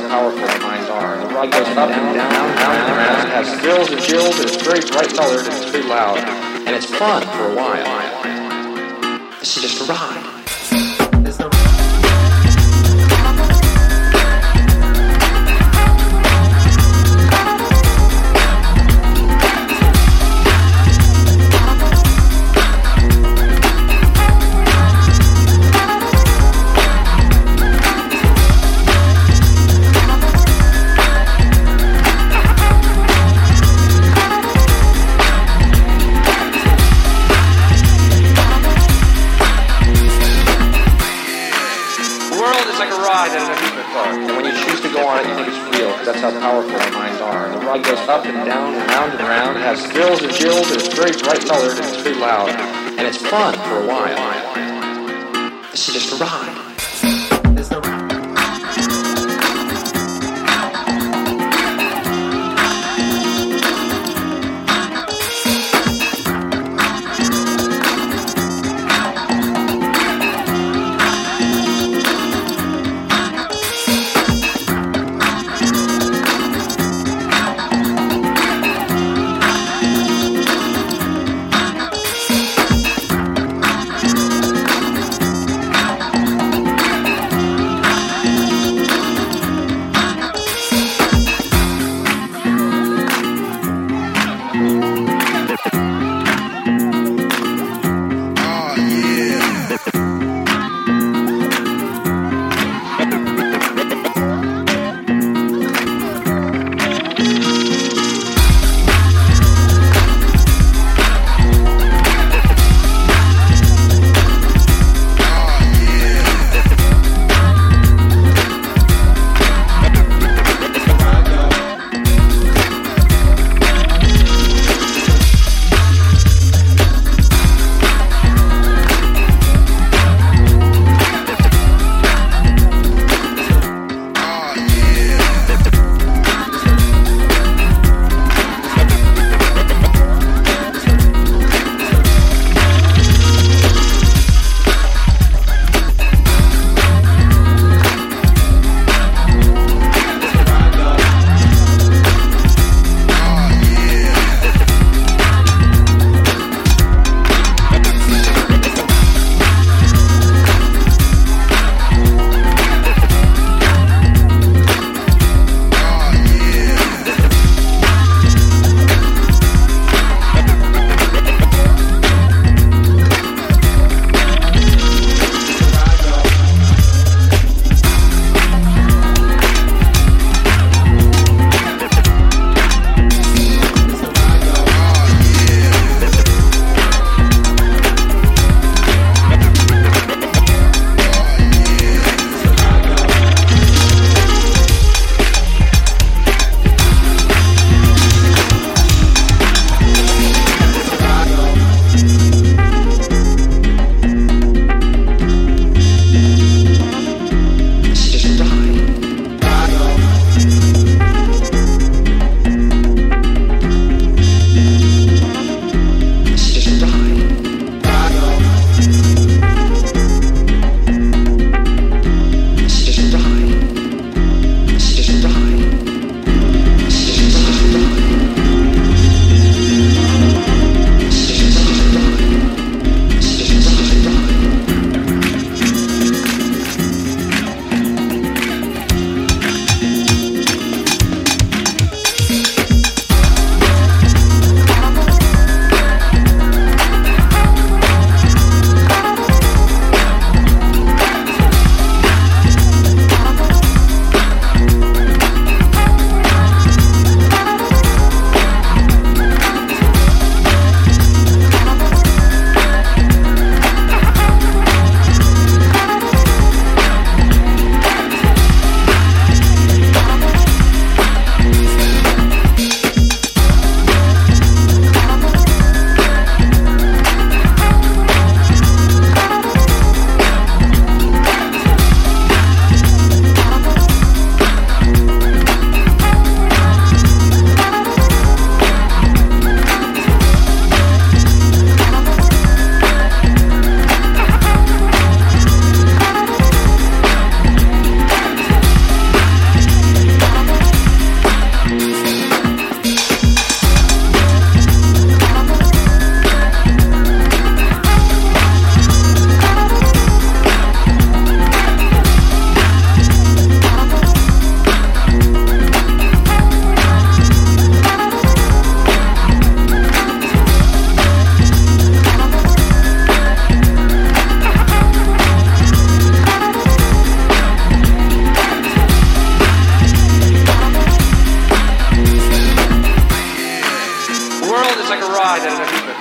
how powerful our minds are. The ride goes up and down, down, down, and around. It has thrills and chills, and it's very bright colored, and it's very loud. And it's fun for a while. This is just a ride. Ride goes up and down, and round and around. It has thrills and chills, and it's very bright colored, and it's very loud. And it's fun for a while. This is just a ride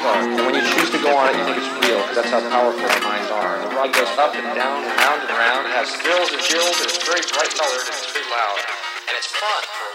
park. And when you choose to go on it, you think it's real, because that's how powerful our minds are. The ride goes up and down and round and round. It has thrills and chills, and it's very bright colored, and it's very loud. And it's fun